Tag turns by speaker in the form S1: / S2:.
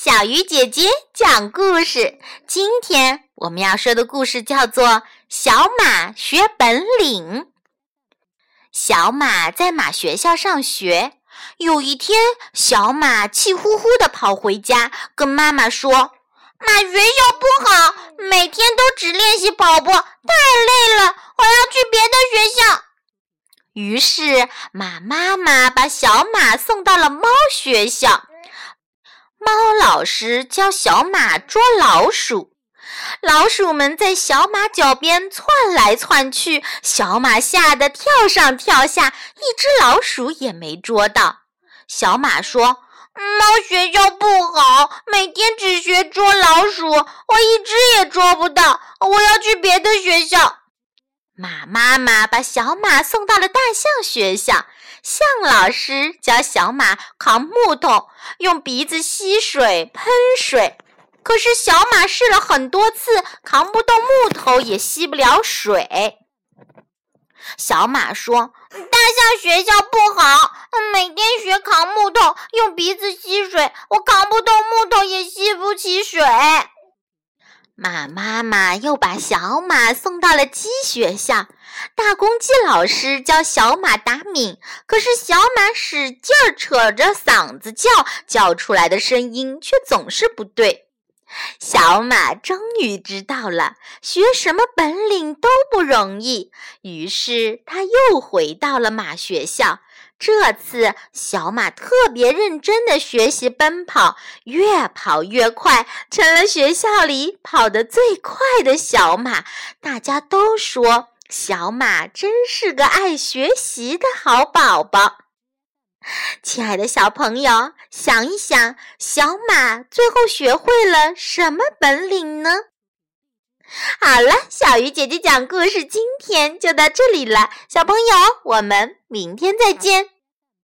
S1: 小鱼姐姐讲故事。今天我们要说的故事叫做《小马学本领》。小马在马学校上学。有一天，小马气呼呼地跑回家，跟妈妈说：“
S2: 马学校不好，每天都只练习跑步，太累了，我要去别的学校。”
S1: 于是，马妈妈把小马送到了猫学校。猫老师教小马捉老鼠，老鼠们在小马脚边窜来窜去，小马吓得跳上跳下，一只老鼠也没捉到。小马说：“
S2: 猫学校不好，每天只学捉老鼠，我一只也捉不到，我要去别的学校。”
S1: 马妈妈把小马送到了大象学校，象老师教小马扛木头，用鼻子吸水喷水。可是小马试了很多次，扛不动木头，也吸不了水。小马说：“
S2: 大象学校不好，每天学扛木头，用鼻子吸水，我扛不动木头，也吸不起水。”
S1: 马妈妈又把小马送到了鸡学校，大公鸡老师教小马打鸣，可是小马使劲儿扯着嗓子叫，叫出来的声音却总是不对。小马终于知道了，学什么本领都不容易，于是他又回到了马学校。这次，小马特别认真地学习奔跑，越跑越快，成了学校里跑得最快的小马。大家都说，小马真是个爱学习的好宝宝。亲爱的小朋友，想一想，小马最后学会了什么本领呢？好了，小鱼姐姐讲故事，今天就到这里了。小朋友，我们明天再见。